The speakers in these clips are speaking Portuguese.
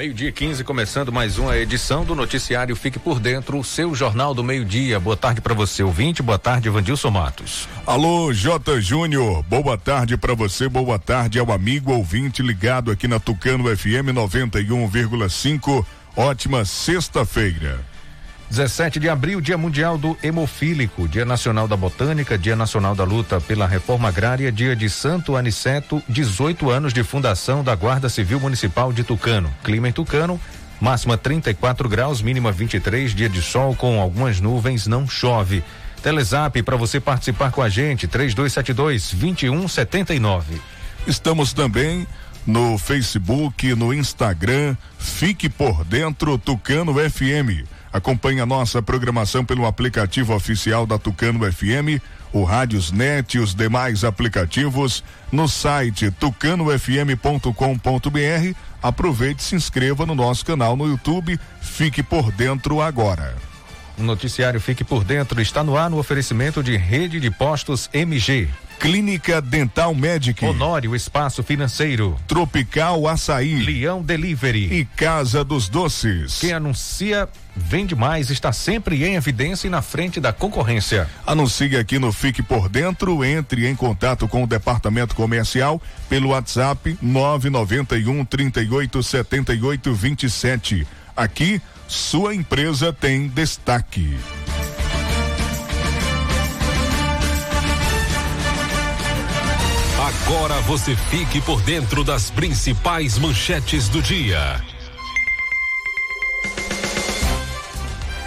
Meio-dia 15, começando mais uma edição do noticiário Fique por Dentro, o seu jornal do meio-dia. Boa tarde para você, ouvinte. Boa tarde, Vandilson Matos. Alô, J. Júnior. Boa tarde para você. Boa tarde ao amigo ouvinte ligado aqui na Tucano FM 91,5. Ótima sexta-feira. 17 de abril, Dia Mundial do Hemofílico, Dia Nacional da Botânica, Dia Nacional da Luta pela Reforma Agrária, Dia de Santo Aniceto, 18 anos de fundação da Guarda Civil Municipal de Tucano. Clima em Tucano, máxima 34 graus, mínima 23, dia de sol com algumas nuvens, não chove. Telezap para você participar com a gente, 3272 2179. Estamos também no Facebook, no Instagram, fique por dentro Tucano FM. Acompanhe a nossa programação pelo aplicativo oficial da Tucano FM, o Rádios Net e os demais aplicativos no site tucanofm.com.br. Aproveite e se inscreva no nosso canal no YouTube. Fique por dentro agora. O noticiário Fique por Dentro está no ar no oferecimento de Rede de Postos MG. Clínica Dental Medic. Honório Espaço Financeiro. Tropical Açaí. Leão Delivery. E Casa dos Doces. Quem anuncia vende mais, está sempre em evidência e na frente da concorrência. Anuncie aqui no Fique por Dentro, entre em contato com o departamento comercial pelo WhatsApp 991 38 78 27. Aqui, sua empresa tem destaque. Agora você fique por dentro das principais manchetes do dia.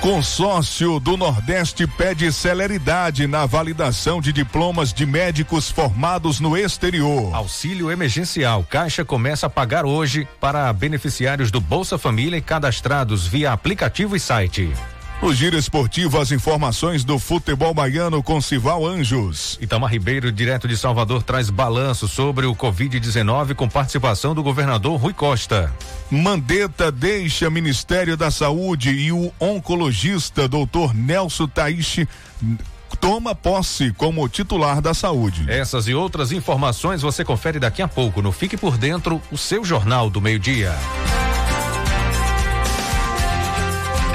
Consórcio do Nordeste pede celeridade na validação de diplomas de médicos formados no exterior. Auxílio emergencial. Caixa começa a pagar hoje para beneficiários do Bolsa Família e cadastrados via aplicativo e site. No Giro Esportivo, as informações do futebol baiano com Sival Anjos. Itamar Ribeiro, direto de Salvador, traz balanço sobre o Covid-19 com participação do governador Rui Costa. Mandetta deixa Ministério da Saúde e o oncologista doutor Nelson Taishi toma posse como titular da saúde. Essas e outras informações você confere daqui a pouco no Fique por Dentro, o seu Jornal do Meio-Dia.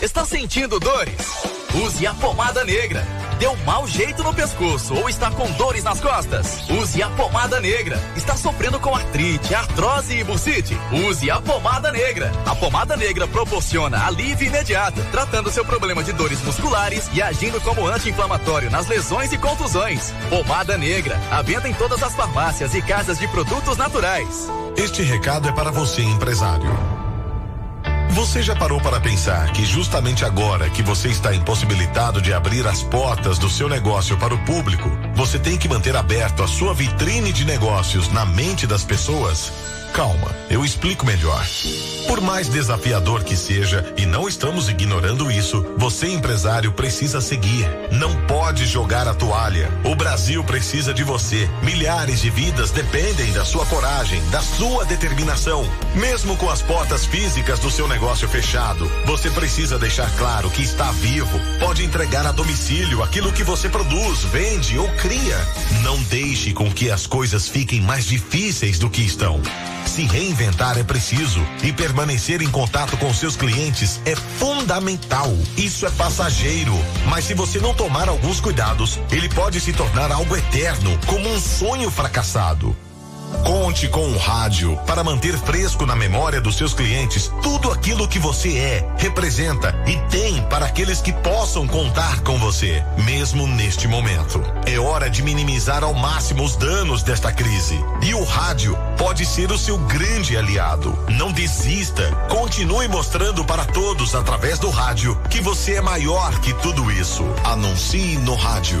Está sentindo dores? Use a pomada negra. Deu mau jeito no pescoço ou está com dores nas costas? Use a pomada negra. Está sofrendo com artrite, artrose e bursite? Use a pomada negra. A pomada negra proporciona alívio imediato, tratando seu problema de dores musculares e agindo como anti-inflamatório nas lesões e contusões. Pomada negra. A venda em todas as farmácias e casas de produtos naturais. Este recado é para você, empresário. Você já parou para pensar que justamente agora que você está impossibilitado de abrir as portas do seu negócio para o público, você tem que manter aberto a sua vitrine de negócios na mente das pessoas? Calma, eu explico melhor. Por mais desafiador que seja, e não estamos ignorando isso, você empresário precisa seguir. Não pode jogar a toalha. O Brasil precisa de você. Milhares de vidas dependem da sua coragem, da sua determinação. Mesmo com as portas físicas do seu negócio fechado, você precisa deixar claro que está vivo. Pode entregar a domicílio aquilo que você produz, vende ou cria. Não deixe com que as coisas fiquem mais difíceis do que estão. Se reinventar é preciso e permanecer em contato com seus clientes é fundamental. Isso é passageiro, mas se você não tomar alguns cuidados, ele pode se tornar algo eterno, como um sonho fracassado. Conte com o rádio para manter fresco na memória dos seus clientes tudo aquilo que você é, representa e tem para aqueles que possam contar com você, mesmo neste momento. É hora de minimizar ao máximo os danos desta crise. E o rádio pode ser o seu grande aliado. Não desista. Continue mostrando para todos através do rádio que você é maior que tudo isso. Anuncie no rádio.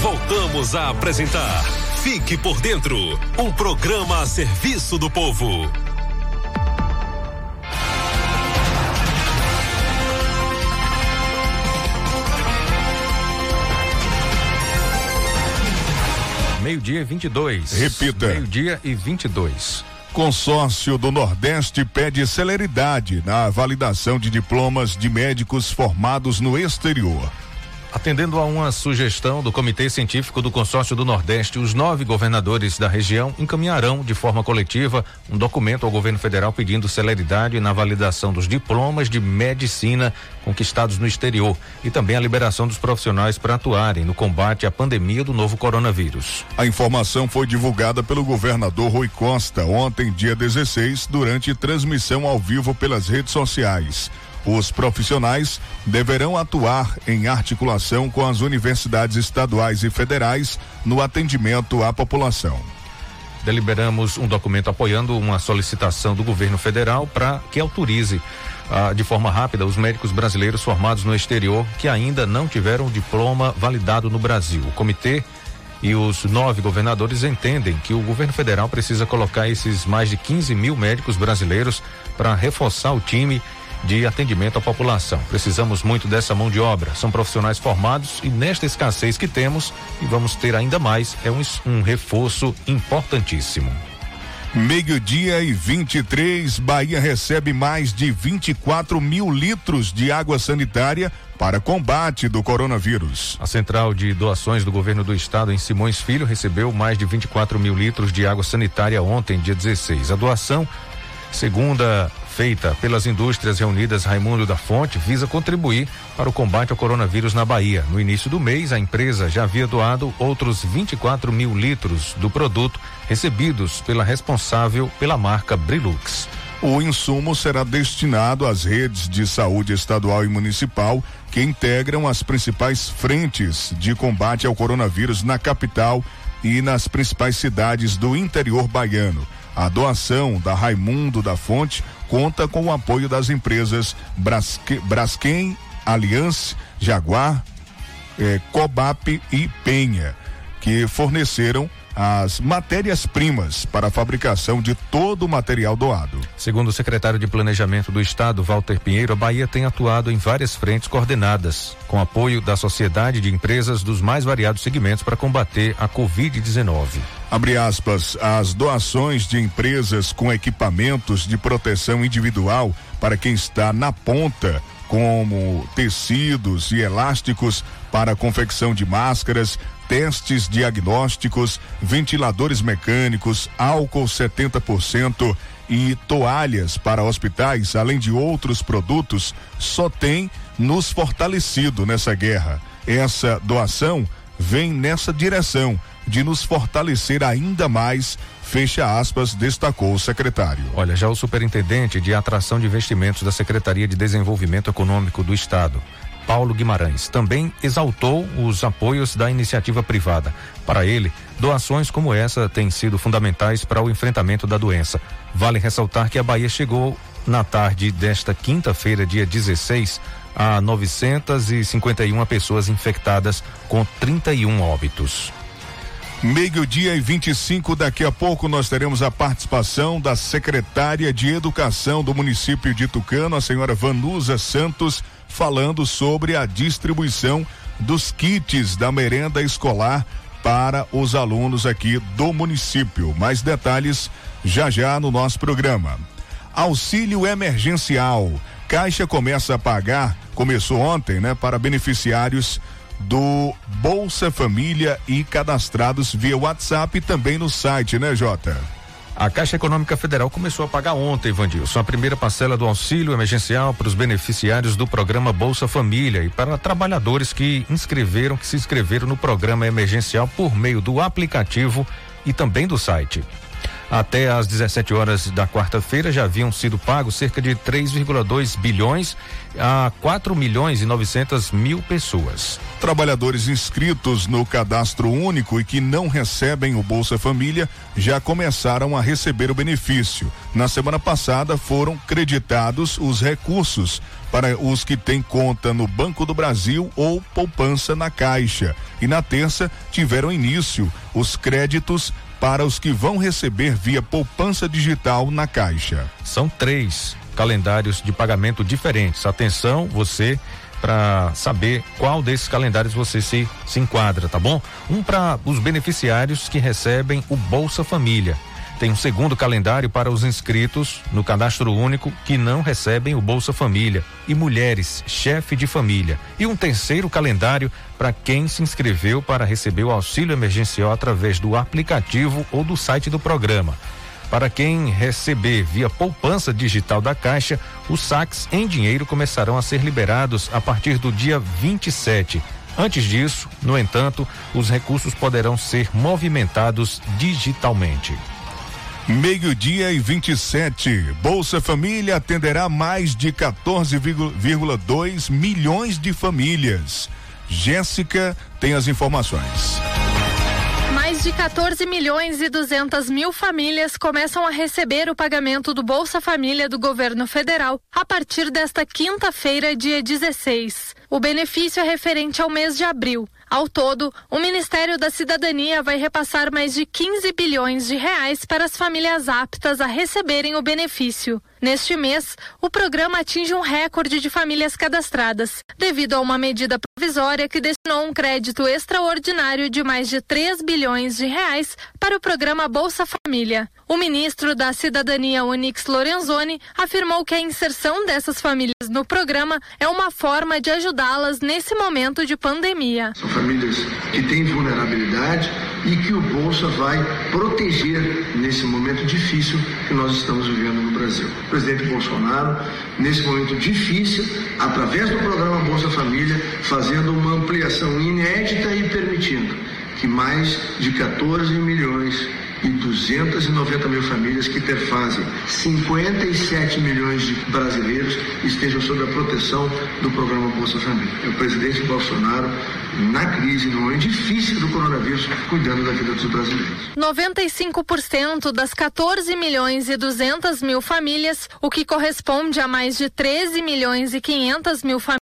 Voltamos a apresentar Fique por Dentro um programa a serviço do povo. Meio-dia e 22. Repita. Meio-dia e 22. Consórcio do Nordeste pede celeridade na validação de diplomas de médicos formados no exterior. Atendendo a uma sugestão do Comitê Científico do Consórcio do Nordeste, os nove governadores da região encaminharão de forma coletiva um documento ao governo federal pedindo celeridade na validação dos diplomas de medicina conquistados no exterior e também a liberação dos profissionais para atuarem no combate à pandemia do novo coronavírus. A informação foi divulgada pelo governador Rui Costa ontem, dia 16, durante transmissão ao vivo pelas redes sociais. Os profissionais deverão atuar em articulação com as universidades estaduais e federais no atendimento à população. Deliberamos um documento apoiando uma solicitação do governo federal para que autorize ah, de forma rápida os médicos brasileiros formados no exterior que ainda não tiveram diploma validado no Brasil. O comitê e os nove governadores entendem que o governo federal precisa colocar esses mais de 15 mil médicos brasileiros para reforçar o time de atendimento à população. Precisamos muito dessa mão de obra. São profissionais formados e nesta escassez que temos e vamos ter ainda mais é um, um reforço importantíssimo. Meio-dia e 23, Bahia recebe mais de 24 mil litros de água sanitária para combate do coronavírus. A central de doações do governo do estado em Simões Filho recebeu mais de 24 mil litros de água sanitária ontem, dia 16. A doação, segunda feita pelas indústrias reunidas Raimundo da Fonte visa contribuir para o combate ao coronavírus na Bahia. No início do mês, a empresa já havia doado outros 24 mil litros do produto recebidos pela responsável pela marca Brilux. O insumo será destinado às redes de saúde estadual e municipal que integram as principais frentes de combate ao coronavírus na capital e nas principais cidades do interior baiano. A doação da Raimundo da Fonte conta com o apoio das empresas Brasque, Braskem, Aliança, Jaguar, eh, Cobap e Penha, que forneceram as matérias-primas para a fabricação de todo o material doado. Segundo o secretário de Planejamento do Estado, Walter Pinheiro, a Bahia tem atuado em várias frentes coordenadas, com apoio da sociedade de empresas dos mais variados segmentos para combater a Covid-19. Abre aspas, as doações de empresas com equipamentos de proteção individual para quem está na ponta como tecidos e elásticos para a confecção de máscaras, testes diagnósticos, ventiladores mecânicos, álcool 70% e toalhas para hospitais, além de outros produtos, só tem nos fortalecido nessa guerra. Essa doação vem nessa direção de nos fortalecer ainda mais, fecha aspas, destacou o secretário. Olha, já o superintendente de atração de investimentos da Secretaria de Desenvolvimento Econômico do Estado, Paulo Guimarães, também exaltou os apoios da iniciativa privada. Para ele, doações como essa têm sido fundamentais para o enfrentamento da doença. Vale ressaltar que a Bahia chegou na tarde desta quinta-feira, dia 16, a 951 pessoas infectadas com 31 óbitos. Meio-dia e 25, daqui a pouco nós teremos a participação da secretária de Educação do município de Tucano, a senhora Vanusa Santos, falando sobre a distribuição dos kits da merenda escolar para os alunos aqui do município. Mais detalhes já já no nosso programa. Auxílio emergencial. Caixa começa a pagar, começou ontem, né, para beneficiários do Bolsa Família e cadastrados via WhatsApp e também no site, né, Jota? A Caixa Econômica Federal começou a pagar ontem, Vandilson, a primeira parcela do auxílio emergencial para os beneficiários do programa Bolsa Família e para trabalhadores que inscreveram, que se inscreveram no programa emergencial por meio do aplicativo e também do site. Até às 17 horas da quarta-feira já haviam sido pagos cerca de 3,2 bilhões a 4 milhões e 900 mil pessoas. Trabalhadores inscritos no cadastro único e que não recebem o Bolsa Família já começaram a receber o benefício. Na semana passada foram creditados os recursos para os que têm conta no Banco do Brasil ou poupança na Caixa. E na terça tiveram início os créditos para os que vão receber via poupança digital na Caixa. São três calendários de pagamento diferentes. Atenção, você para saber qual desses calendários você se, se enquadra, tá bom? Um para os beneficiários que recebem o Bolsa Família tem um segundo calendário para os inscritos no cadastro único que não recebem o Bolsa Família e mulheres, chefe de família. E um terceiro calendário para quem se inscreveu para receber o auxílio emergencial através do aplicativo ou do site do programa. Para quem receber via poupança digital da Caixa, os saques em dinheiro começarão a ser liberados a partir do dia 27. Antes disso, no entanto, os recursos poderão ser movimentados digitalmente. Meio-dia e 27. Bolsa Família atenderá mais de 14,2 milhões de famílias. Jéssica tem as informações. Mais de 14 milhões e 200 mil famílias começam a receber o pagamento do Bolsa Família do governo federal a partir desta quinta-feira, dia 16. O benefício é referente ao mês de abril. Ao todo, o Ministério da Cidadania vai repassar mais de 15 bilhões de reais para as famílias aptas a receberem o benefício. Neste mês, o programa atinge um recorde de famílias cadastradas, devido a uma medida provisória que destinou um crédito extraordinário de mais de 3 bilhões de reais para o programa Bolsa Família. O ministro da Cidadania, Onix Lorenzoni, afirmou que a inserção dessas famílias no programa é uma forma de ajudá-las nesse momento de pandemia. São famílias que têm vulnerabilidade e que o Bolsa vai proteger nesse momento difícil que nós estamos vivendo no Brasil. O presidente Bolsonaro, nesse momento difícil, através do programa Bolsa Família, fazendo uma ampliação inédita e permitindo que mais de 14 milhões e 290 mil famílias que perfazem 57 milhões de brasileiros estejam sob a proteção do programa Bolsa Família. É o presidente Bolsonaro, na crise, no momento difícil do coronavírus, cuidando da vida dos brasileiros. 95% das 14 milhões e 200 mil famílias, o que corresponde a mais de 13 milhões e 500 mil famílias,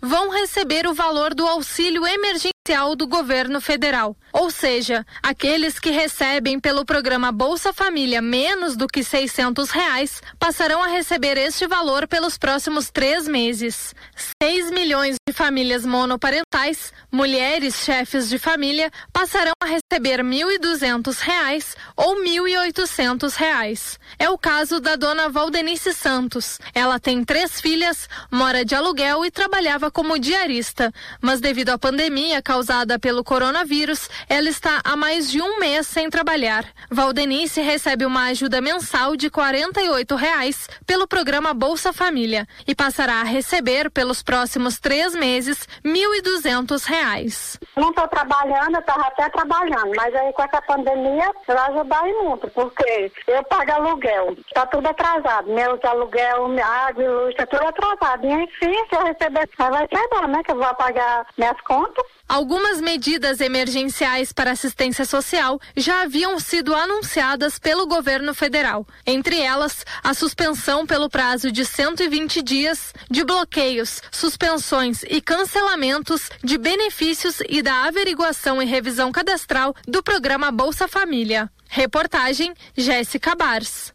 vão receber o valor do auxílio emergencial do governo federal. Ou seja, aqueles que recebem pelo programa Bolsa Família menos do que 600 reais passarão a receber este valor pelos próximos três meses. 6 milhões de famílias monoparentais, mulheres chefes de família, passarão a receber 1.200 reais ou 1.800 reais. É o caso da dona Valdenice Santos. Ela tem três filhas, mora de aluguel e trabalhava como diarista, mas devido à pandemia causada pelo coronavírus, ela está há mais de um mês sem trabalhar. Valdenice recebe uma ajuda mensal de 48 reais pelo programa Bolsa Família e passará a receber pelos próximos três meses 1.200 reais. Não estou trabalhando, eu estava até trabalhando, mas aí com essa pandemia vai ajudar muito, porque eu pago aluguel, está tudo atrasado, meus aluguel, água luz, está tudo atrasado. E enfim, se eu receber vai ser bom, né? Que eu vou pagar minhas contas. Algumas medidas emergenciais para assistência social já haviam sido anunciadas pelo governo federal. Entre elas, a suspensão pelo prazo de 120 dias de bloqueios, suspensões e cancelamentos de benefícios e da averiguação e revisão cadastral do programa Bolsa Família. Reportagem Jéssica Bars.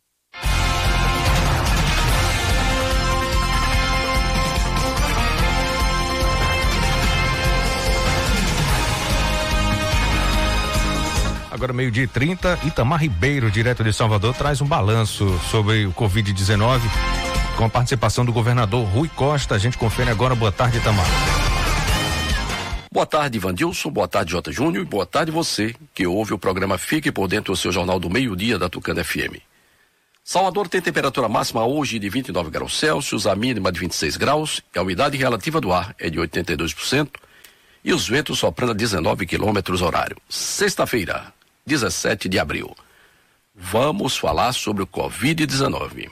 Agora, meio-dia e 30, Itamar Ribeiro, direto de Salvador, traz um balanço sobre o Covid-19 com a participação do governador Rui Costa. A gente confere agora. Boa tarde, Itamar. Boa tarde, Vandilson. Boa tarde, Jota Júnior. E boa tarde você que ouve o programa Fique por Dentro do seu Jornal do Meio-Dia da Tucana FM. Salvador tem temperatura máxima hoje de 29 graus Celsius, a mínima de 26 graus, e a umidade relativa do ar é de 82%, e os ventos soprando a 19 quilômetros horário. Sexta-feira, 17 de abril. Vamos falar sobre o Covid-19.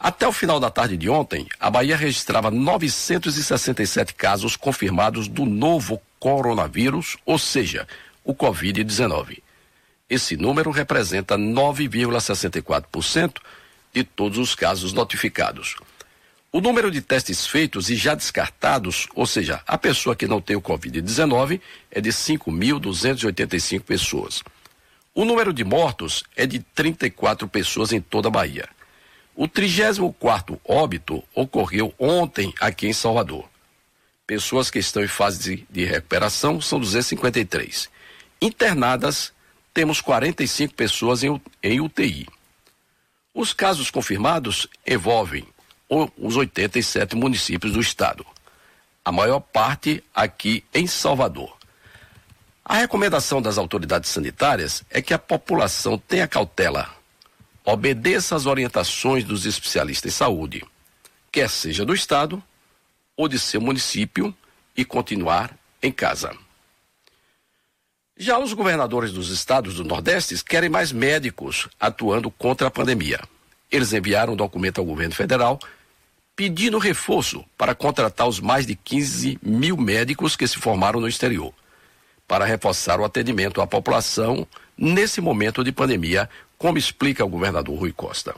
Até o final da tarde de ontem, a Bahia registrava 967 casos confirmados do novo coronavírus, ou seja, o Covid-19. Esse número representa 9,64% de todos os casos notificados. O número de testes feitos e já descartados, ou seja, a pessoa que não tem o Covid-19, é de 5.285 pessoas. O número de mortos é de 34 pessoas em toda a Bahia. O 34 óbito ocorreu ontem aqui em Salvador. Pessoas que estão em fase de recuperação são 253. Internadas, temos 45 pessoas em UTI. Os casos confirmados envolvem os 87 municípios do estado. A maior parte aqui em Salvador. A recomendação das autoridades sanitárias é que a população tenha cautela, obedeça às orientações dos especialistas em saúde, quer seja do Estado ou de seu município, e continuar em casa. Já os governadores dos estados do Nordeste querem mais médicos atuando contra a pandemia. Eles enviaram um documento ao governo federal pedindo reforço para contratar os mais de 15 mil médicos que se formaram no exterior para reforçar o atendimento à população nesse momento de pandemia, como explica o governador Rui Costa.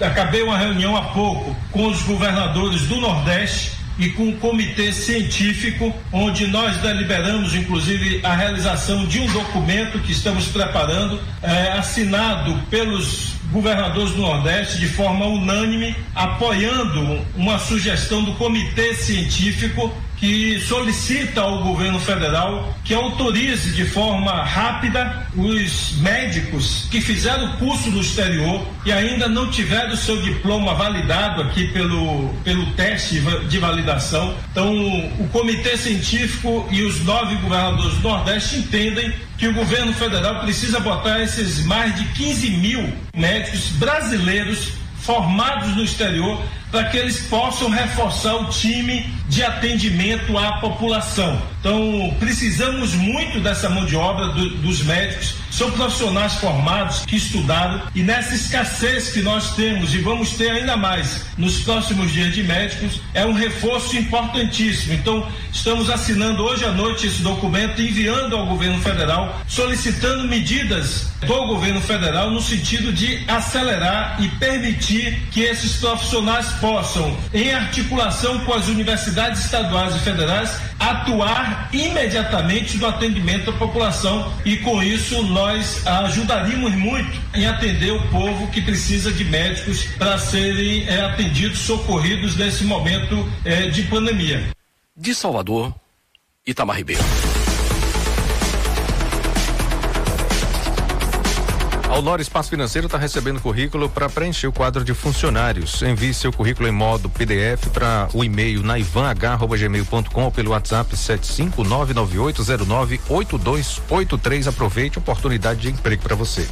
Acabei uma reunião há pouco com os governadores do Nordeste e com o comitê científico, onde nós deliberamos, inclusive, a realização de um documento que estamos preparando, é, assinado pelos governadores do Nordeste de forma unânime, apoiando uma sugestão do comitê científico que solicita ao governo federal que autorize de forma rápida os médicos que fizeram o curso no exterior e ainda não tiveram o seu diploma validado aqui pelo, pelo teste de validação. Então, o comitê científico e os nove governadores do Nordeste entendem que o governo federal precisa botar esses mais de 15 mil médicos brasileiros formados no exterior para que eles possam reforçar o time de atendimento à população. Então, precisamos muito dessa mão de obra do, dos médicos. São profissionais formados que estudaram e nessa escassez que nós temos e vamos ter ainda mais nos próximos dias de médicos, é um reforço importantíssimo. Então, estamos assinando hoje à noite esse documento, enviando ao governo federal, solicitando medidas do governo federal no sentido de acelerar e permitir que esses profissionais possam, em articulação com as universidades estaduais e federais, atuar imediatamente no atendimento à população e com isso nós ajudaríamos muito em atender o povo que precisa de médicos para serem é, atendidos, socorridos nesse momento é, de pandemia. De Salvador, Itamar Ribeiro. A Honor Espaço Financeiro está recebendo currículo para preencher o quadro de funcionários. Envie seu currículo em modo PDF para o e-mail naivanh.gmail.com ou pelo WhatsApp 75998098283. Aproveite a oportunidade de emprego para você.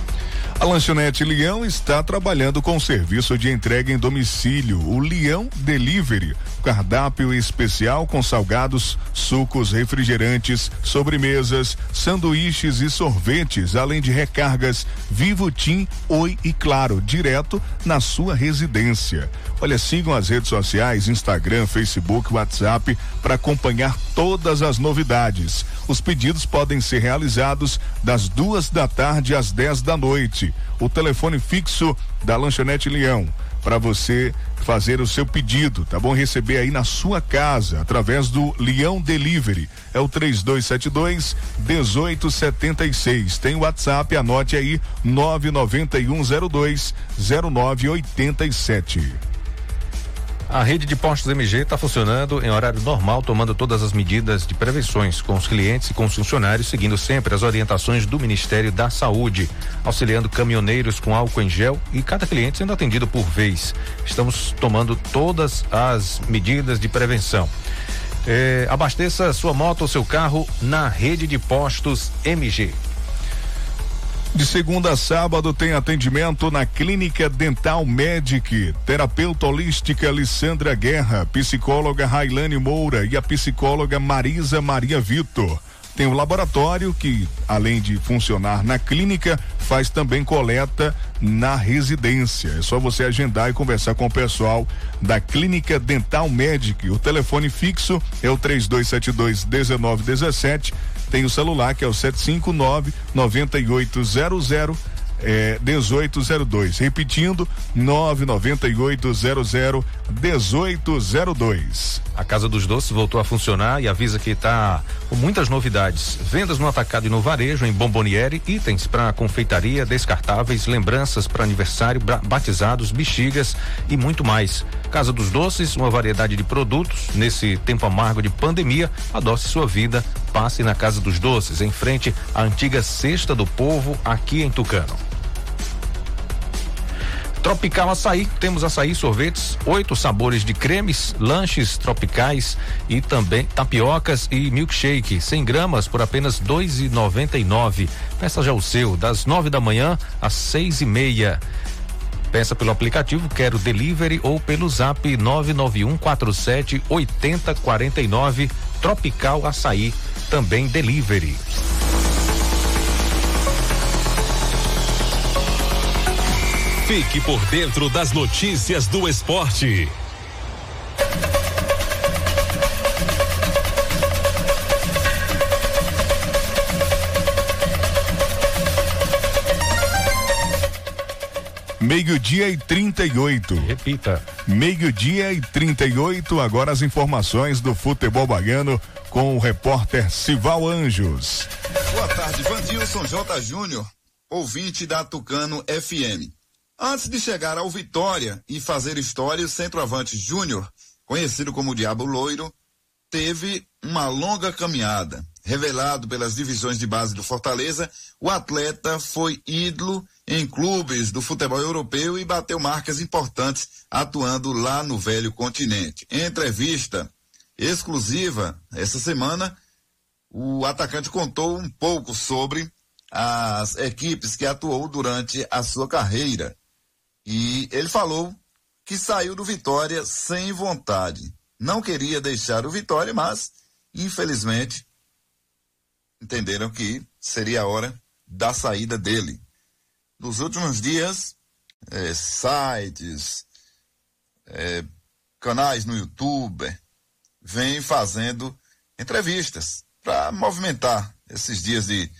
A lanchonete Leão está trabalhando com serviço de entrega em domicílio, o Leão Delivery. Cardápio especial com salgados, sucos, refrigerantes, sobremesas, sanduíches e sorvetes, além de recargas Vivo Tim, Oi e Claro, direto na sua residência. Olha, sigam as redes sociais, Instagram, Facebook, WhatsApp, para acompanhar todas as novidades. Os pedidos podem ser realizados das duas da tarde às 10 da noite. O telefone fixo da Lanchonete Leão para você fazer o seu pedido, tá bom? Receber aí na sua casa através do Leão Delivery. É o 3272 1876. Tem o WhatsApp, anote aí 99102 0987. A rede de postos MG está funcionando em horário normal, tomando todas as medidas de prevenções com os clientes e com os funcionários, seguindo sempre as orientações do Ministério da Saúde, auxiliando caminhoneiros com álcool em gel e cada cliente sendo atendido por vez. Estamos tomando todas as medidas de prevenção. É, abasteça sua moto ou seu carro na rede de postos MG. De segunda a sábado tem atendimento na Clínica Dental Medic, terapeuta holística Alessandra Guerra, psicóloga Railane Moura e a psicóloga Marisa Maria Vitor. Tem o laboratório que, além de funcionar na clínica, faz também coleta na residência. É só você agendar e conversar com o pessoal da Clínica Dental Medic. O telefone fixo é o 3272 1917 tem o celular que é o 759 9800 é, 1802. Repetindo, 99800 1802. A Casa dos Doces voltou a funcionar e avisa que está com muitas novidades. Vendas no atacado e no varejo, em Bomboniere, itens para confeitaria, descartáveis, lembranças para aniversário, batizados, bexigas e muito mais. Casa dos Doces, uma variedade de produtos. Nesse tempo amargo de pandemia, adoce sua vida. Passe na Casa dos Doces, em frente à antiga Cesta do Povo, aqui em Tucano. Tropical Açaí, temos açaí, sorvetes, oito sabores de cremes, lanches tropicais e também tapiocas e milkshake, 100 gramas por apenas dois e noventa e nove. Peça já o seu, das nove da manhã às seis e meia. Peça pelo aplicativo Quero Delivery ou pelo Zap 991 47 80 49 Tropical Açaí, também Delivery. Fique por dentro das notícias do esporte. Meio-dia e 38. Repita. Meio-dia e 38. Agora as informações do futebol baiano com o repórter Sival Anjos. Boa tarde, Vandilson J. Júnior, ouvinte da Tucano FM. Antes de chegar ao Vitória e fazer história, o centroavante Júnior, conhecido como Diabo Loiro, teve uma longa caminhada. Revelado pelas divisões de base do Fortaleza, o atleta foi ídolo em clubes do futebol europeu e bateu marcas importantes atuando lá no velho continente. Em entrevista exclusiva essa semana, o atacante contou um pouco sobre as equipes que atuou durante a sua carreira e ele falou que saiu do Vitória sem vontade. Não queria deixar o Vitória, mas, infelizmente, entenderam que seria a hora da saída dele. Nos últimos dias, é, sites, é, canais no YouTube, vêm fazendo entrevistas para movimentar esses dias de,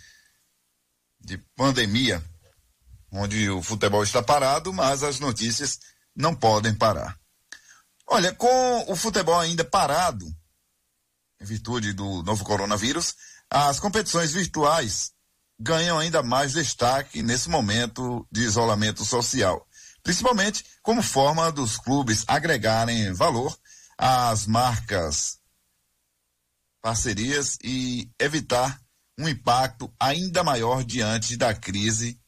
de pandemia onde o futebol está parado, mas as notícias não podem parar. Olha, com o futebol ainda parado, em virtude do novo coronavírus, as competições virtuais ganham ainda mais destaque nesse momento de isolamento social, principalmente como forma dos clubes agregarem valor às marcas, parcerias e evitar um impacto ainda maior diante da crise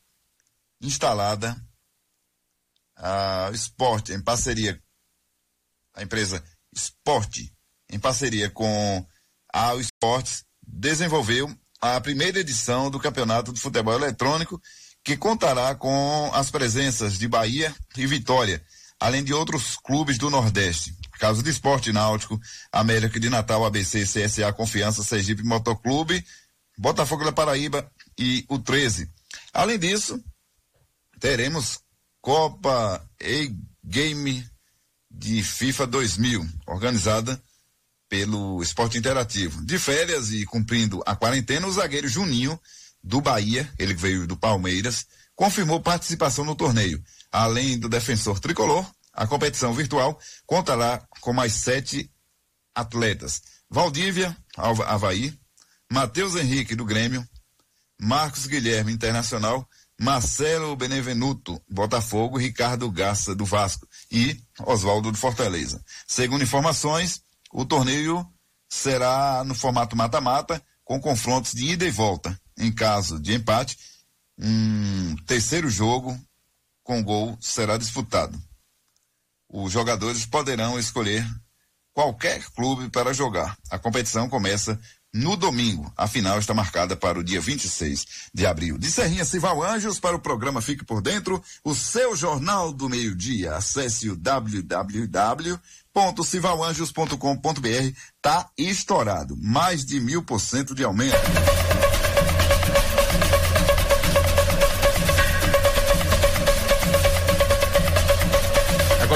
instalada. A Esporte, em parceria, a empresa Esporte, em parceria com a Esportes, desenvolveu a primeira edição do Campeonato de Futebol Eletrônico, que contará com as presenças de Bahia e Vitória, além de outros clubes do Nordeste. Caso de Esporte Náutico, América de Natal, ABC, CSA, Confiança, Sergipe Motoclube, Botafogo da Paraíba e o 13. Além disso, teremos Copa E-Game de FIFA 2000, organizada pelo Esporte Interativo. De férias e cumprindo a quarentena, o zagueiro Juninho do Bahia, ele veio do Palmeiras, confirmou participação no torneio. Além do defensor tricolor, a competição virtual contará com mais sete atletas. Valdívia, Havaí, Matheus Henrique do Grêmio, Marcos Guilherme Internacional, Marcelo Benevenuto, Botafogo, Ricardo Garça do Vasco e Oswaldo do Fortaleza. Segundo informações, o torneio será no formato mata-mata, com confrontos de ida e volta. Em caso de empate, um terceiro jogo com gol será disputado. Os jogadores poderão escolher qualquer clube para jogar. A competição começa no domingo. A final está marcada para o dia 26 de abril. De Serrinha Cival Anjos para o programa Fique por Dentro, o seu jornal do meio-dia. Acesse o www.civalanjos.com.br. Tá estourado. Mais de mil por cento de aumento.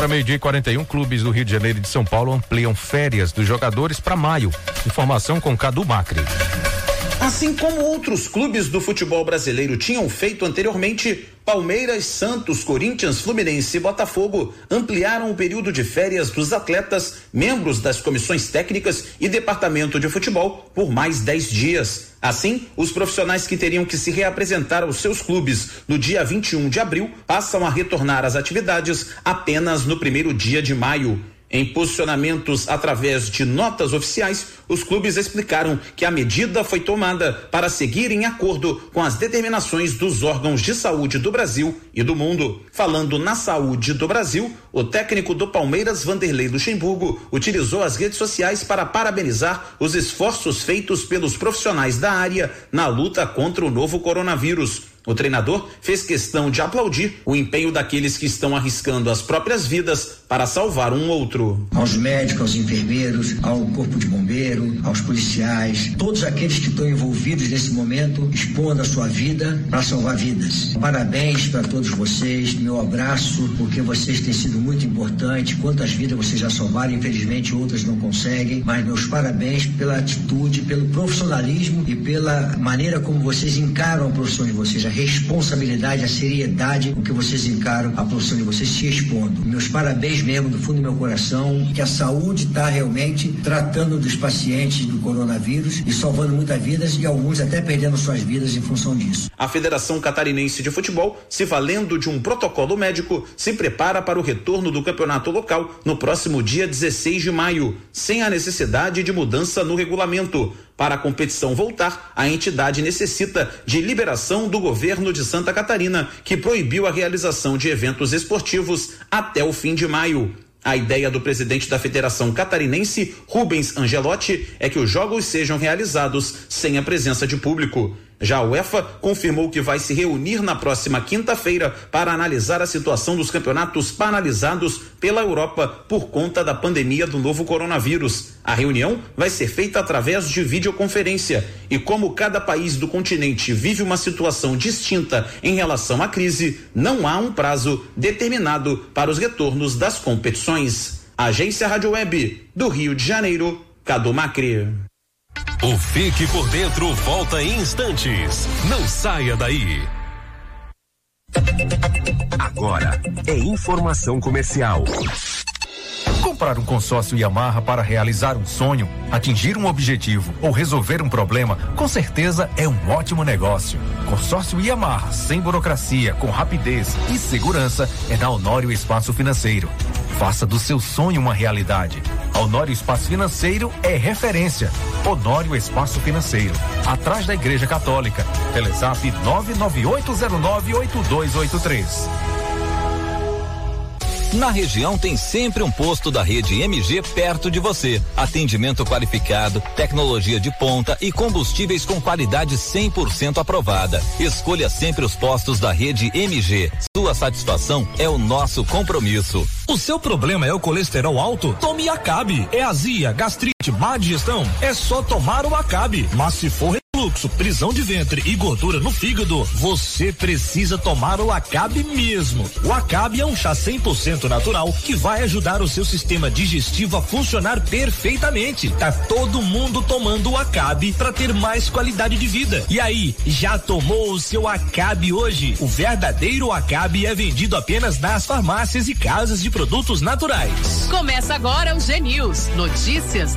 Agora, meio-dia e 41, clubes do Rio de Janeiro e de São Paulo ampliam férias dos jogadores para maio. Informação com Cadu Macri. Assim como outros clubes do futebol brasileiro tinham feito anteriormente, Palmeiras, Santos, Corinthians, Fluminense e Botafogo ampliaram o período de férias dos atletas, membros das comissões técnicas e departamento de futebol por mais 10 dias. Assim, os profissionais que teriam que se reapresentar aos seus clubes no dia 21 de abril passam a retornar às atividades apenas no primeiro dia de maio. Em posicionamentos através de notas oficiais, os clubes explicaram que a medida foi tomada para seguir em acordo com as determinações dos órgãos de saúde do Brasil e do mundo. Falando na saúde do Brasil, o técnico do Palmeiras, Vanderlei Luxemburgo, utilizou as redes sociais para parabenizar os esforços feitos pelos profissionais da área na luta contra o novo coronavírus. O treinador fez questão de aplaudir o empenho daqueles que estão arriscando as próprias vidas para salvar um outro. Aos médicos, aos enfermeiros, ao corpo de bombeiro, aos policiais, todos aqueles que estão envolvidos nesse momento, expondo a sua vida para salvar vidas. Parabéns para todos vocês, meu abraço, porque vocês têm sido muito importantes. Quantas vidas vocês já salvaram, infelizmente outras não conseguem, mas meus parabéns pela atitude, pelo profissionalismo e pela maneira como vocês encaram a profissão de vocês, a responsabilidade, a seriedade com que vocês encaram a profissão de vocês se expondo. Meus parabéns mesmo do fundo do meu coração, que a saúde está realmente tratando dos pacientes do coronavírus e salvando muitas vidas e alguns até perdendo suas vidas em função disso. A Federação Catarinense de Futebol, se valendo de um protocolo médico, se prepara para o retorno do campeonato local no próximo dia 16 de maio, sem a necessidade de mudança no regulamento. Para a competição voltar, a entidade necessita de liberação do governo de Santa Catarina, que proibiu a realização de eventos esportivos até o fim de maio. A ideia do presidente da Federação Catarinense, Rubens Angelotti, é que os jogos sejam realizados sem a presença de público. Já a UEFA confirmou que vai se reunir na próxima quinta-feira para analisar a situação dos campeonatos paralisados pela Europa por conta da pandemia do novo coronavírus. A reunião vai ser feita através de videoconferência e como cada país do continente vive uma situação distinta em relação à crise, não há um prazo determinado para os retornos das competições. Agência Rádio Web do Rio de Janeiro, Cadu Macri. O Fique por Dentro volta em instantes. Não saia daí. Agora é informação comercial. Comprar um consórcio Yamaha para realizar um sonho, atingir um objetivo ou resolver um problema, com certeza é um ótimo negócio. Consórcio Yamaha, sem burocracia, com rapidez e segurança, é da Honório Espaço Financeiro. Faça do seu sonho uma realidade. Honório Espaço Financeiro é referência. Honório Espaço Financeiro, atrás da Igreja Católica. Telezap 998098283. Na região tem sempre um posto da rede MG perto de você. Atendimento qualificado, tecnologia de ponta e combustíveis com qualidade 100% aprovada. Escolha sempre os postos da rede MG. Sua satisfação é o nosso compromisso. O seu problema é o colesterol alto? Tome Acabe. É azia, gastrite, má digestão? É só tomar o Acabe. Mas se for refluxo, prisão de ventre e gordura no fígado, você precisa tomar o Acabe mesmo. O Acabe é um chá 100% natural que vai ajudar o seu sistema digestivo a funcionar perfeitamente. Tá todo mundo tomando o Acabe para ter mais qualidade de vida. E aí, já tomou o seu Acabe hoje? O verdadeiro Acabe é vendido apenas nas farmácias e casas de produtos naturais. Começa agora o G News. Notícias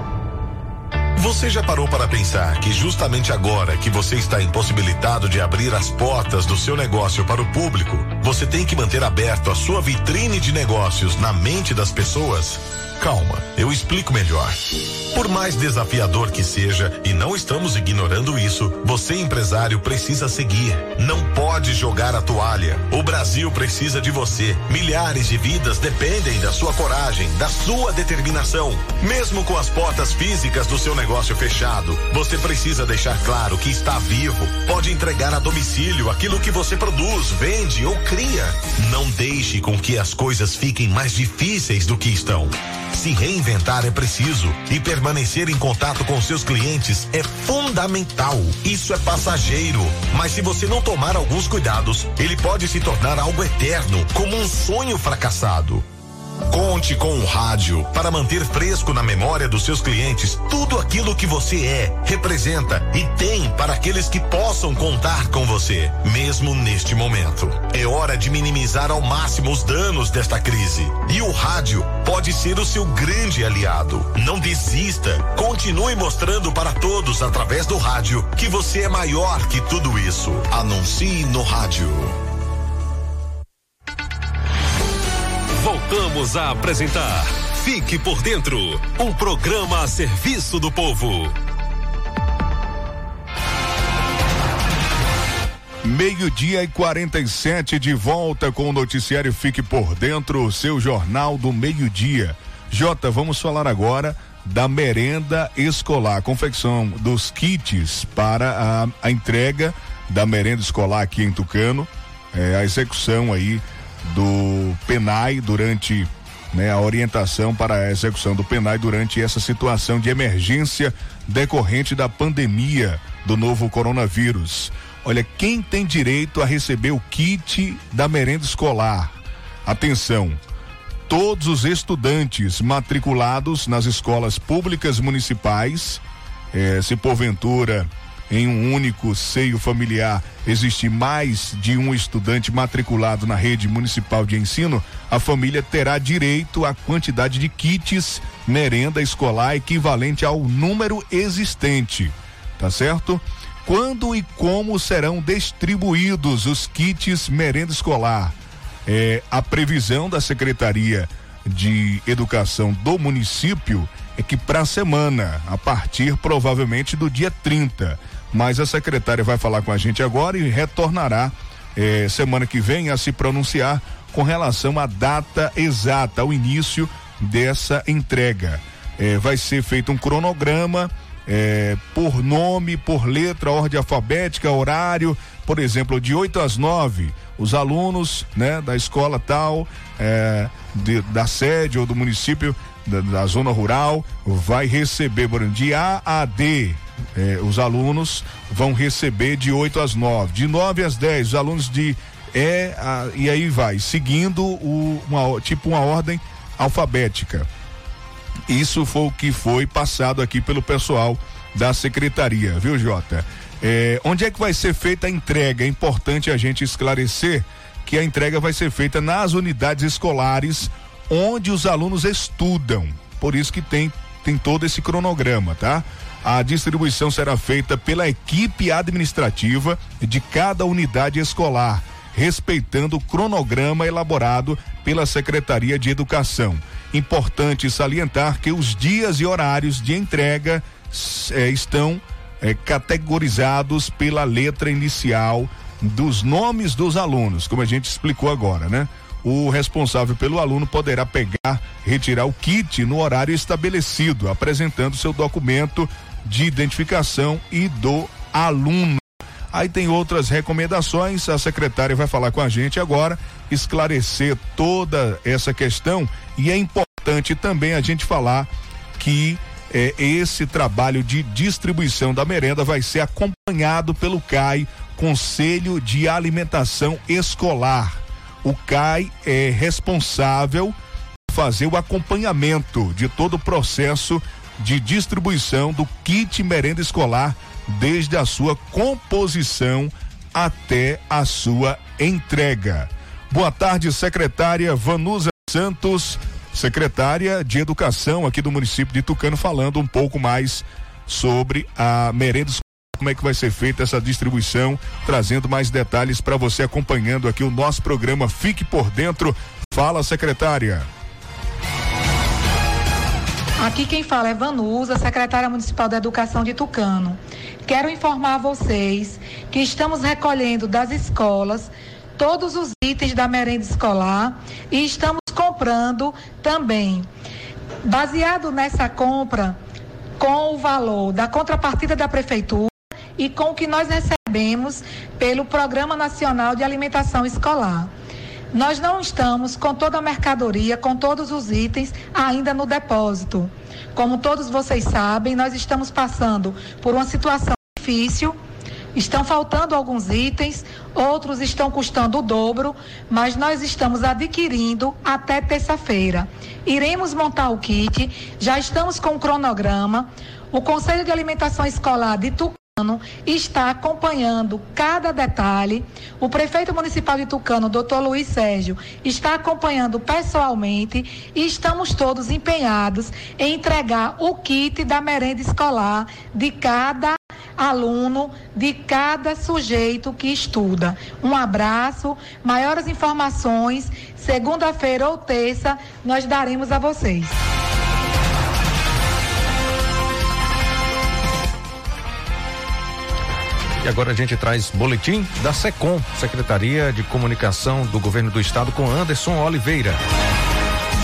Você já parou para pensar que justamente agora que você está impossibilitado de abrir as portas do seu negócio para o público, você tem que manter aberto a sua vitrine de negócios na mente das pessoas? Calma, eu explico melhor. Por mais desafiador que seja, e não estamos ignorando isso, você empresário precisa seguir. Não pode jogar a toalha. O Brasil precisa de você. Milhares de vidas dependem da sua coragem, da sua determinação. Mesmo com as portas físicas do seu negócio fechado, você precisa deixar claro que está vivo. Pode entregar a domicílio aquilo que você produz, vende ou cria. Não deixe com que as coisas fiquem mais difíceis do que estão. Se reinventar é preciso e permanecer em contato com seus clientes é fundamental. Isso é passageiro, mas se você não tomar alguns cuidados, ele pode se tornar algo eterno, como um sonho fracassado. Conte com o rádio para manter fresco na memória dos seus clientes tudo aquilo que você é, representa e tem para aqueles que possam contar com você, mesmo neste momento. É hora de minimizar ao máximo os danos desta crise. E o rádio pode ser o seu grande aliado. Não desista. Continue mostrando para todos através do rádio que você é maior que tudo isso. Anuncie no rádio. Voltamos a apresentar Fique por Dentro um programa a serviço do povo. Meio-dia e 47 de volta com o noticiário Fique por Dentro, seu jornal do meio-dia. Jota, vamos falar agora da merenda escolar, confecção dos kits para a, a entrega da merenda escolar aqui em Tucano, é, a execução aí do PENAI durante né, a orientação para a execução do PENAI durante essa situação de emergência decorrente da pandemia do novo coronavírus. Olha, quem tem direito a receber o kit da merenda escolar? Atenção, todos os estudantes matriculados nas escolas públicas municipais, eh, se porventura em um único seio familiar existir mais de um estudante matriculado na rede municipal de ensino, a família terá direito à quantidade de kits merenda escolar equivalente ao número existente. Tá certo? Quando e como serão distribuídos os kits merenda escolar? É, a previsão da Secretaria de Educação do município é que para a semana, a partir provavelmente do dia 30. Mas a secretária vai falar com a gente agora e retornará eh, semana que vem a se pronunciar com relação à data exata, ao início dessa entrega. Eh, vai ser feito um cronograma eh, por nome, por letra, ordem alfabética, horário, por exemplo, de 8 às 9, os alunos né, da escola tal, de, da sede ou do município da, da, zona rural vai receber de A a D. Eh, os alunos vão receber de 8 às 9, de 9 às 10, os alunos de E a, e aí vai, seguindo o, uma, tipo uma ordem alfabética. Isso foi o que foi passado aqui pelo pessoal da secretaria, viu, Jota? Eh, onde é que vai ser feita a entrega? É importante a gente esclarecer que a entrega vai ser feita nas unidades escolares onde os alunos estudam. Por isso que tem, tem todo esse cronograma, tá? A distribuição será feita pela equipe administrativa de cada unidade escolar, respeitando o cronograma elaborado pela Secretaria de Educação. Importante salientar que os dias e horários de entrega eh, estão eh, categorizados pela letra inicial dos nomes dos alunos, como a gente explicou agora, né? o responsável pelo aluno poderá pegar, retirar o kit no horário estabelecido, apresentando seu documento de identificação e do aluno. Aí tem outras recomendações, a secretária vai falar com a gente agora, esclarecer toda essa questão e é importante também a gente falar que eh, esse trabalho de distribuição da merenda vai ser acompanhado pelo CAI, Conselho de Alimentação Escolar o CAI é responsável por fazer o acompanhamento de todo o processo de distribuição do kit merenda escolar, desde a sua composição até a sua entrega. Boa tarde, secretária Vanusa Santos, secretária de Educação aqui do município de Tucano, falando um pouco mais sobre a merenda escolar como é que vai ser feita essa distribuição, trazendo mais detalhes para você acompanhando aqui o nosso programa Fique por Dentro. Fala, secretária. Aqui quem fala é Vanusa, secretária municipal da Educação de Tucano. Quero informar a vocês que estamos recolhendo das escolas todos os itens da merenda escolar e estamos comprando também. Baseado nessa compra, com o valor da contrapartida da prefeitura, e com o que nós recebemos pelo Programa Nacional de Alimentação Escolar. Nós não estamos com toda a mercadoria, com todos os itens ainda no depósito. Como todos vocês sabem, nós estamos passando por uma situação difícil. Estão faltando alguns itens, outros estão custando o dobro, mas nós estamos adquirindo até terça-feira. Iremos montar o kit, já estamos com o cronograma. O Conselho de Alimentação Escolar de Tucano está acompanhando cada detalhe. O prefeito municipal de Tucano, doutor Luiz Sérgio, está acompanhando pessoalmente e estamos todos empenhados em entregar o kit da merenda escolar de cada aluno, de cada sujeito que estuda. Um abraço, maiores informações, segunda-feira ou terça, nós daremos a vocês. Agora a gente traz boletim da SECOM, Secretaria de Comunicação do Governo do Estado, com Anderson Oliveira.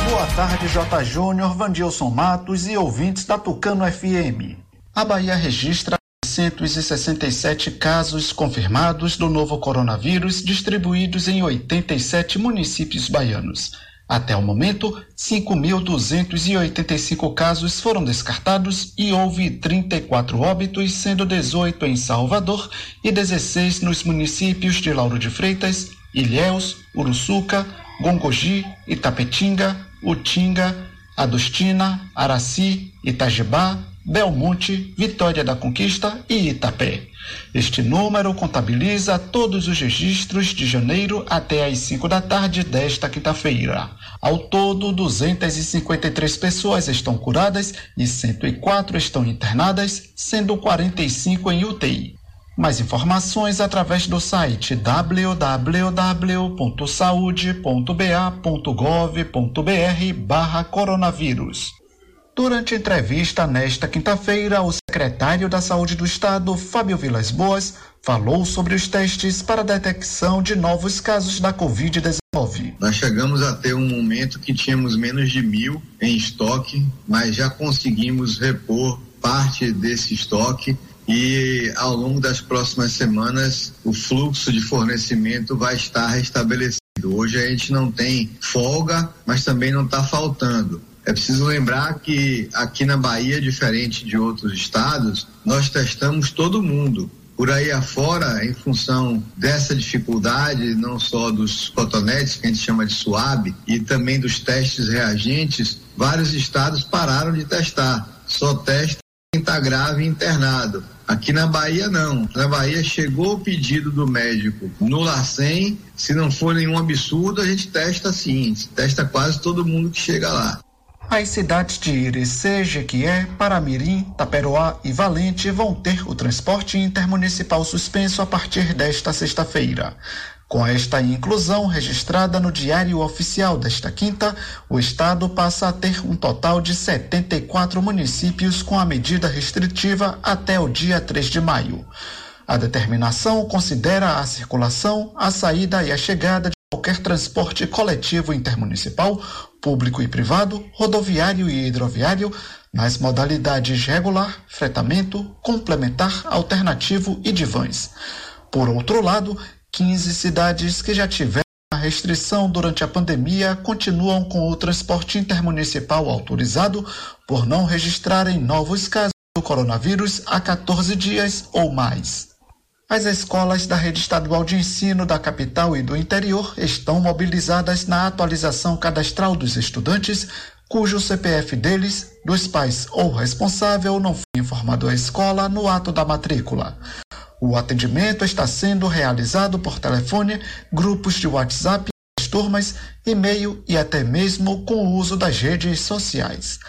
Boa tarde, J. Júnior, Vandilson Matos e ouvintes da Tucano FM. A Bahia registra 167 casos confirmados do novo coronavírus distribuídos em 87 municípios baianos. Até o momento, 5.285 casos foram descartados e houve 34 óbitos, sendo 18 em Salvador e 16 nos municípios de Lauro de Freitas, Ilhéus, Uruçuca, Gongogi, Itapetinga, Utinga, Adustina, Araci, Itajibá, Belmonte, Vitória da Conquista e Itapé. Este número contabiliza todos os registros de janeiro até às 5 da tarde desta quinta-feira. Ao todo, 253 pessoas estão curadas e 104 estão internadas, sendo 45 em UTI. Mais informações através do site www.saude.ba.gov.br/barra coronavírus. Durante entrevista nesta quinta-feira, o secretário da Saúde do Estado, Fábio Vilas Boas, falou sobre os testes para detecção de novos casos da Covid-19. Nós chegamos a ter um momento que tínhamos menos de mil em estoque, mas já conseguimos repor parte desse estoque e ao longo das próximas semanas o fluxo de fornecimento vai estar restabelecido. Hoje a gente não tem folga, mas também não está faltando. É preciso lembrar que aqui na Bahia, diferente de outros estados, nós testamos todo mundo. Por aí afora, em função dessa dificuldade, não só dos cotonetes, que a gente chama de SUAB, e também dos testes reagentes, vários estados pararam de testar. Só testa quem está grave internado. Aqui na Bahia não. Na Bahia chegou o pedido do médico no LACEN, se não for nenhum absurdo, a gente testa sim, testa quase todo mundo que chega lá. As cidades de Irecê, Jequié, Paramirim, Taperoá e Valente vão ter o transporte intermunicipal suspenso a partir desta sexta-feira. Com esta inclusão registrada no Diário Oficial desta quinta, o Estado passa a ter um total de 74 municípios com a medida restritiva até o dia 3 de maio. A determinação considera a circulação, a saída e a chegada qualquer transporte coletivo intermunicipal, público e privado, rodoviário e hidroviário, nas modalidades regular, fretamento, complementar, alternativo e de vans. Por outro lado, 15 cidades que já tiveram a restrição durante a pandemia continuam com o transporte intermunicipal autorizado por não registrarem novos casos do coronavírus há 14 dias ou mais. As escolas da rede estadual de ensino da capital e do interior estão mobilizadas na atualização cadastral dos estudantes cujo CPF deles, dos pais ou responsável não foi informado à escola no ato da matrícula. O atendimento está sendo realizado por telefone, grupos de WhatsApp, turmas, e-mail e até mesmo com o uso das redes sociais.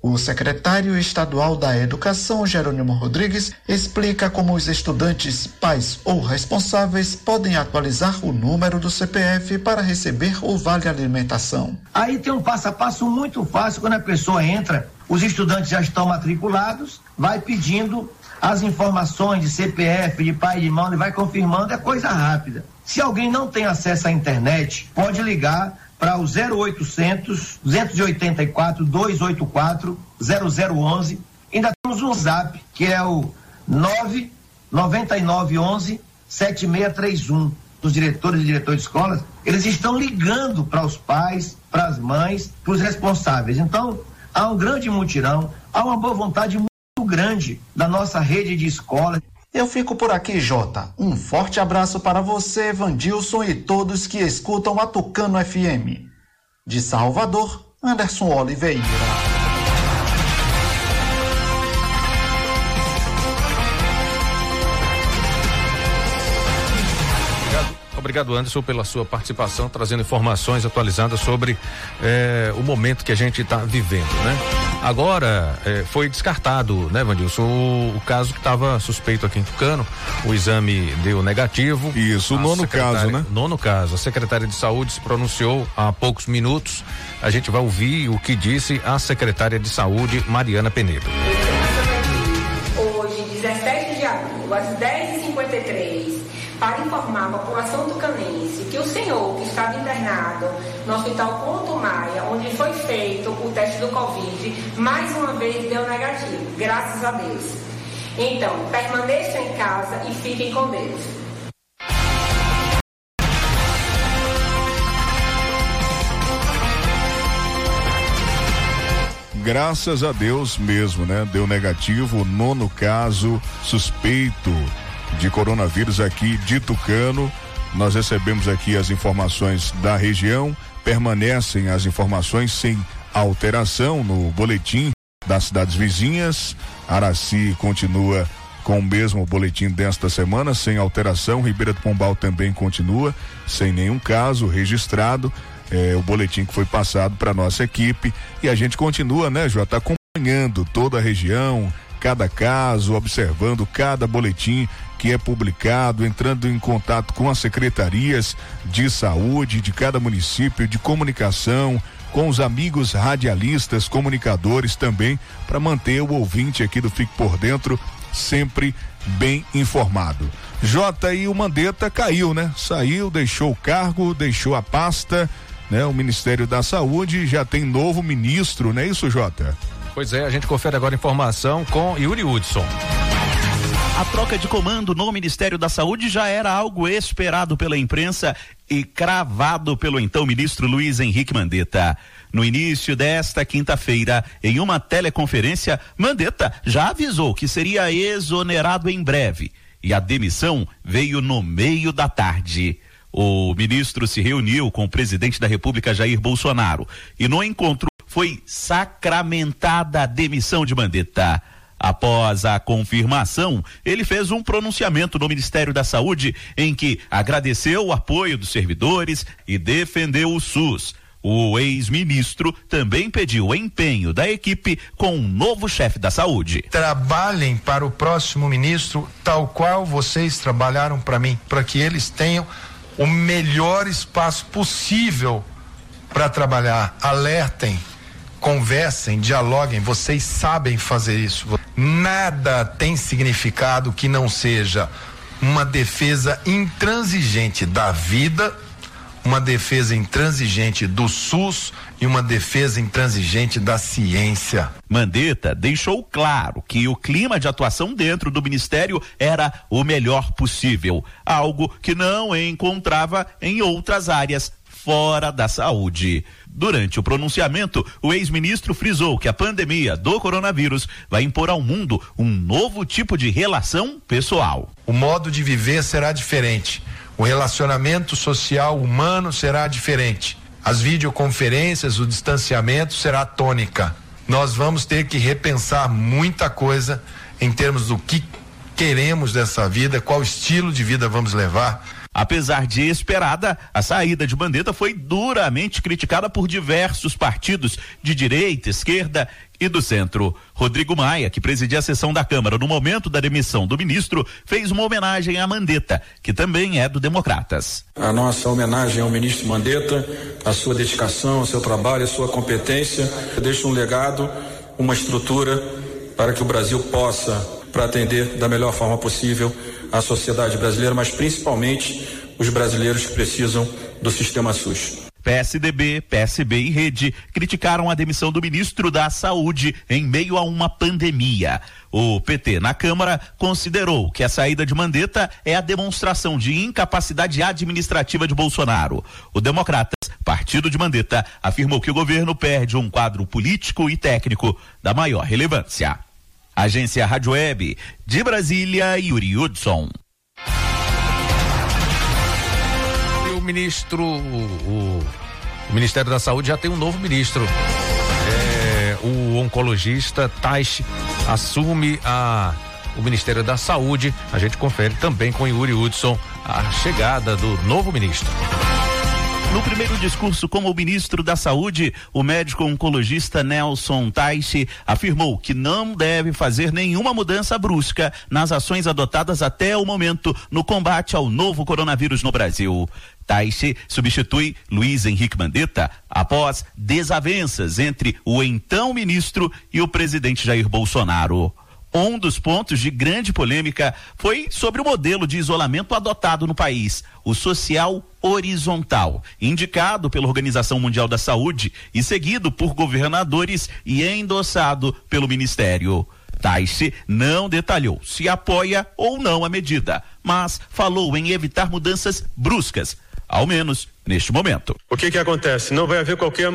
O secretário estadual da Educação, Jerônimo Rodrigues, explica como os estudantes, pais ou responsáveis podem atualizar o número do CPF para receber o Vale Alimentação. Aí tem um passo a passo muito fácil quando a pessoa entra, os estudantes já estão matriculados, vai pedindo as informações de CPF, de pai e de e vai confirmando, é coisa rápida. Se alguém não tem acesso à internet, pode ligar para o 0800 284 284 0011. Ainda temos um zap, que é o 99911 7631 dos diretores e diretores de escolas, eles estão ligando para os pais, para as mães, para os responsáveis. Então, há um grande mutirão, há uma boa vontade grande da nossa rede de escolas. Eu fico por aqui, Jota. Um forte abraço para você, Vandilson e todos que escutam a Tucano FM. De Salvador, Anderson Oliveira. Obrigado, Anderson, pela sua participação, trazendo informações atualizadas sobre eh, o momento que a gente está vivendo, né? Agora, eh, foi descartado, né, Vandilson, o, o caso que estava suspeito aqui em Tucano, o exame deu negativo. Isso, o nono caso, né? Nono caso. A secretária de saúde se pronunciou há poucos minutos. A gente vai ouvir o que disse a secretária de saúde, Mariana Penedo. Hoje, 17 de abril, às 10h53, para informar a população tucanense que o senhor que estava internado no Hospital Ponto Maia, onde foi feito o teste do Covid, mais uma vez deu negativo, graças a Deus. Então, permaneçam em casa e fiquem com Deus. Graças a Deus mesmo, né? Deu negativo, nono caso suspeito de coronavírus aqui de Tucano. Nós recebemos aqui as informações da região, permanecem as informações sem alteração no boletim das cidades vizinhas. Araci continua com o mesmo boletim desta semana, sem alteração. Ribeira do Pombal também continua, sem nenhum caso registrado. É, o boletim que foi passado para nossa equipe e a gente continua, né, Jota, acompanhando toda a região, cada caso, observando cada boletim que é publicado, entrando em contato com as secretarias de saúde de cada município, de comunicação, com os amigos radialistas, comunicadores também, para manter o ouvinte aqui do Fique por Dentro sempre bem informado. J e o Mandetta caiu, né? Saiu, deixou o cargo, deixou a pasta, né? O Ministério da Saúde já tem novo ministro, não é isso, Jota? Pois é, a gente confere agora informação com Yuri Hudson. A troca de comando no Ministério da Saúde já era algo esperado pela imprensa e cravado pelo então ministro Luiz Henrique Mandetta. No início desta quinta-feira, em uma teleconferência, Mandetta já avisou que seria exonerado em breve. E a demissão veio no meio da tarde. O ministro se reuniu com o presidente da República, Jair Bolsonaro, e no encontro foi sacramentada a demissão de Mandetta. Após a confirmação, ele fez um pronunciamento no Ministério da Saúde em que agradeceu o apoio dos servidores e defendeu o SUS. O ex-ministro também pediu o empenho da equipe com um novo chefe da saúde. Trabalhem para o próximo ministro tal qual vocês trabalharam para mim, para que eles tenham o melhor espaço possível para trabalhar. Alertem, conversem, dialoguem, vocês sabem fazer isso. Nada tem significado que não seja uma defesa intransigente da vida uma defesa intransigente do SUS e uma defesa intransigente da ciência. Mandetta deixou claro que o clima de atuação dentro do ministério era o melhor possível, algo que não encontrava em outras áreas fora da saúde. Durante o pronunciamento, o ex-ministro frisou que a pandemia do coronavírus vai impor ao mundo um novo tipo de relação pessoal. O modo de viver será diferente o relacionamento social humano será diferente. As videoconferências, o distanciamento será tônica. Nós vamos ter que repensar muita coisa em termos do que queremos dessa vida, qual estilo de vida vamos levar. Apesar de esperada, a saída de Bandeta foi duramente criticada por diversos partidos de direita, esquerda e do Centro. Rodrigo Maia, que presidia a sessão da Câmara no momento da demissão do ministro, fez uma homenagem a Mandetta, que também é do Democratas. A nossa homenagem ao ministro Mandetta, a sua dedicação, ao seu trabalho, a sua competência, deixa um legado, uma estrutura para que o Brasil possa, para atender da melhor forma possível a sociedade brasileira, mas principalmente os brasileiros que precisam do sistema SUS. PSDB, PSB e Rede criticaram a demissão do ministro da Saúde em meio a uma pandemia. O PT na Câmara considerou que a saída de Mandetta é a demonstração de incapacidade administrativa de Bolsonaro. O Democratas, partido de Mandetta, afirmou que o governo perde um quadro político e técnico da maior relevância. Agência Rádio Web de Brasília, Yuri Hudson. ministro, o, o, Ministério da Saúde já tem um novo ministro. É, o oncologista Taish assume a, o Ministério da Saúde. A gente confere também com Yuri Hudson a chegada do novo ministro. No primeiro discurso como ministro da Saúde, o médico oncologista Nelson Taixe afirmou que não deve fazer nenhuma mudança brusca nas ações adotadas até o momento no combate ao novo coronavírus no Brasil. Taixe substitui Luiz Henrique Mandetta após desavenças entre o então ministro e o presidente Jair Bolsonaro. Um dos pontos de grande polêmica foi sobre o modelo de isolamento adotado no país, o social horizontal, indicado pela Organização Mundial da Saúde e seguido por governadores e endossado pelo Ministério. Taixe não detalhou se apoia ou não a medida, mas falou em evitar mudanças bruscas ao menos neste momento. O que que acontece? Não vai haver qualquer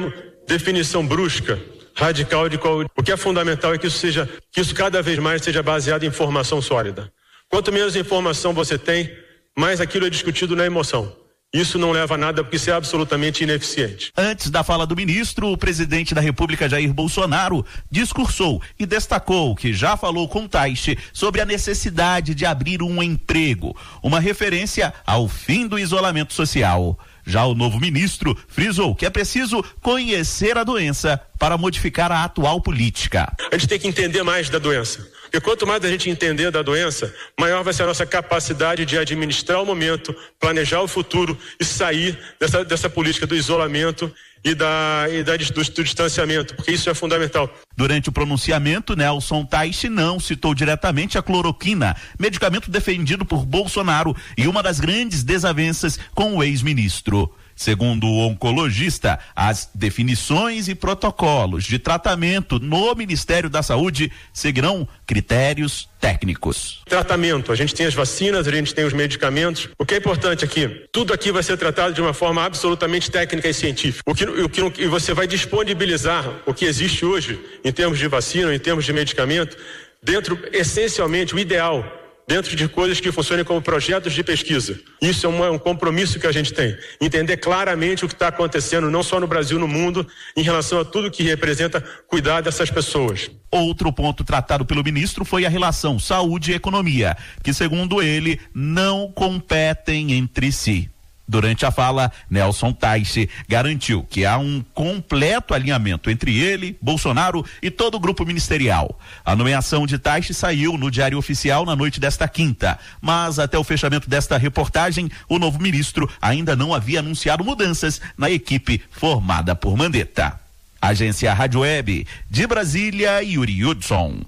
definição brusca, radical de qual. O que é fundamental é que isso seja, que isso cada vez mais seja baseado em informação sólida. Quanto menos informação você tem, mais aquilo é discutido na emoção. Isso não leva a nada porque isso é absolutamente ineficiente. Antes da fala do ministro, o presidente da República Jair Bolsonaro discursou e destacou que já falou com Taixe sobre a necessidade de abrir um emprego, uma referência ao fim do isolamento social. Já o novo ministro frisou que é preciso conhecer a doença para modificar a atual política. A gente tem que entender mais da doença. Porque quanto mais a gente entender da doença, maior vai ser a nossa capacidade de administrar o momento, planejar o futuro e sair dessa, dessa política do isolamento e, da, e da, do, do, distanciamento, porque isso é fundamental. Durante o pronunciamento, Nelson Taixe não citou diretamente a cloroquina, medicamento defendido por Bolsonaro e uma das grandes desavenças com o ex-ministro. Segundo o oncologista, as definições e protocolos de tratamento no Ministério da Saúde seguirão critérios técnicos. Tratamento, a gente tem as vacinas, a gente tem os medicamentos. O que é importante aqui? Tudo aqui vai ser tratado de uma forma absolutamente técnica e científica. O que, o que e você vai disponibilizar o que existe hoje em termos de vacina, em termos de medicamento, dentro essencialmente o ideal dentro de coisas que funcionem como projetos de pesquisa. Isso é um, é um compromisso que a gente tem. Entender claramente o que está acontecendo, não só no Brasil, no mundo, em relação a tudo que representa cuidar dessas pessoas. Outro ponto tratado pelo ministro foi a relação saúde e economia, que, segundo ele, não competem entre si. Durante a fala, Nelson Taixe garantiu que há um completo alinhamento entre ele, Bolsonaro e todo o grupo ministerial. A nomeação de Taixe saiu no Diário Oficial na noite desta quinta, mas até o fechamento desta reportagem, o novo ministro ainda não havia anunciado mudanças na equipe formada por Mandetta. Agência Rádio Web de Brasília, Yuri Hudson.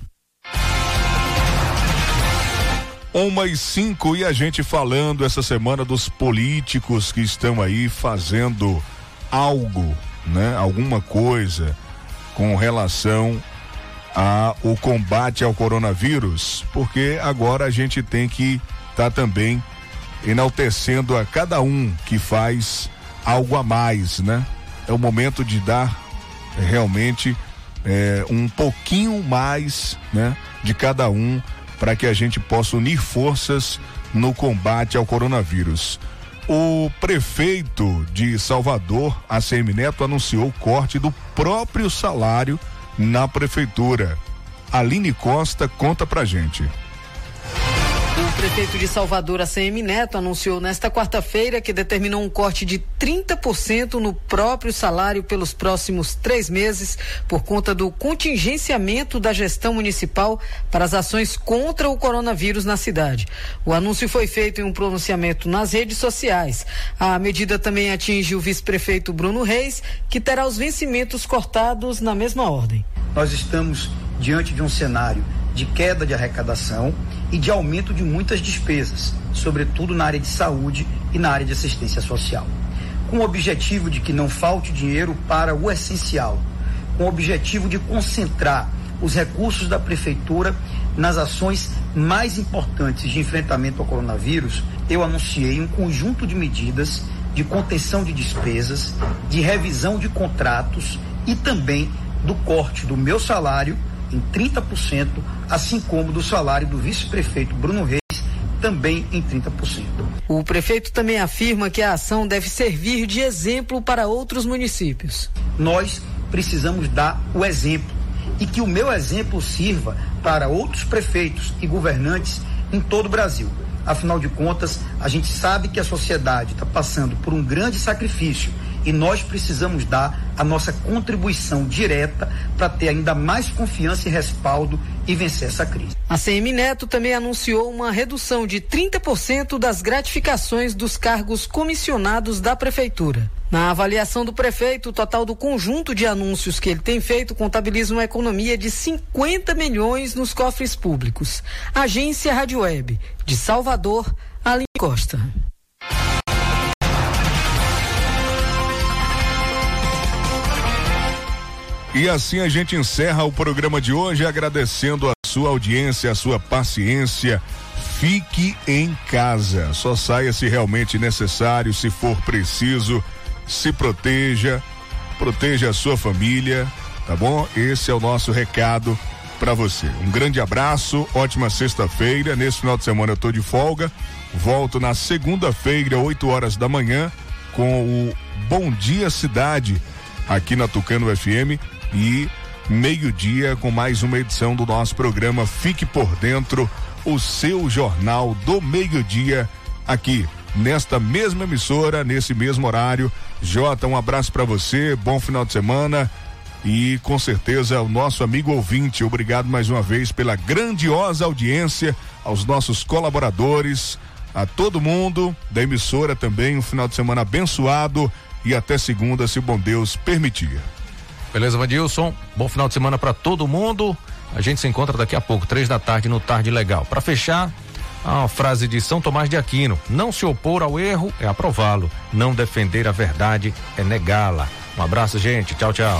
Uma e cinco e a gente falando essa semana dos políticos que estão aí fazendo algo, né? Alguma coisa com relação ao combate ao coronavírus, porque agora a gente tem que estar tá também enaltecendo a cada um que faz algo a mais, né? É o momento de dar realmente é, um pouquinho mais, né? De cada um para que a gente possa unir forças no combate ao coronavírus. O prefeito de Salvador, ACM Neto, anunciou o corte do próprio salário na prefeitura. Aline Costa conta pra gente. O prefeito de Salvador, ACM Neto, anunciou nesta quarta-feira que determinou um corte de 30% no próprio salário pelos próximos três meses, por conta do contingenciamento da gestão municipal para as ações contra o coronavírus na cidade. O anúncio foi feito em um pronunciamento nas redes sociais. A medida também atinge o vice-prefeito Bruno Reis, que terá os vencimentos cortados na mesma ordem. Nós estamos diante de um cenário de queda de arrecadação e de aumento de muitas despesas, sobretudo na área de saúde e na área de assistência social. Com o objetivo de que não falte dinheiro para o essencial, com o objetivo de concentrar os recursos da prefeitura nas ações mais importantes de enfrentamento ao coronavírus, eu anunciei um conjunto de medidas de contenção de despesas, de revisão de contratos e também do corte do meu salário em 30%, assim como do salário do vice-prefeito Bruno Reis, também em 30%. O prefeito também afirma que a ação deve servir de exemplo para outros municípios. Nós precisamos dar o exemplo e que o meu exemplo sirva para outros prefeitos e governantes em todo o Brasil. Afinal de contas, a gente sabe que a sociedade está passando por um grande sacrifício e nós precisamos dar a nossa contribuição direta para ter ainda mais confiança e respaldo e vencer essa crise. A CM Neto também anunciou uma redução de 30% das gratificações dos cargos comissionados da prefeitura. Na avaliação do prefeito, o total do conjunto de anúncios que ele tem feito contabiliza uma economia de 50 milhões nos cofres públicos. Agência Rádio Web, de Salvador, Aline Costa. E assim a gente encerra o programa de hoje agradecendo a sua audiência, a sua paciência. Fique em casa. Só saia se realmente necessário, se for preciso. Se proteja, proteja a sua família, tá bom? Esse é o nosso recado para você. Um grande abraço, ótima sexta-feira. Nesse final de semana eu tô de folga. Volto na segunda-feira, 8 horas da manhã, com o Bom Dia Cidade aqui na Tucano FM e meio-dia com mais uma edição do nosso programa Fique por Dentro, o seu jornal do meio-dia aqui nesta mesma emissora, nesse mesmo horário. Jota, um abraço para você, bom final de semana e com certeza o nosso amigo ouvinte, obrigado mais uma vez pela grandiosa audiência, aos nossos colaboradores, a todo mundo da emissora também, um final de semana abençoado e até segunda, se o bom Deus permitir. Beleza, Vandilson? Bom final de semana para todo mundo. A gente se encontra daqui a pouco, três da tarde, no Tarde Legal. Para fechar, a frase de São Tomás de Aquino: Não se opor ao erro é aprová-lo. Não defender a verdade é negá-la. Um abraço, gente. Tchau, tchau.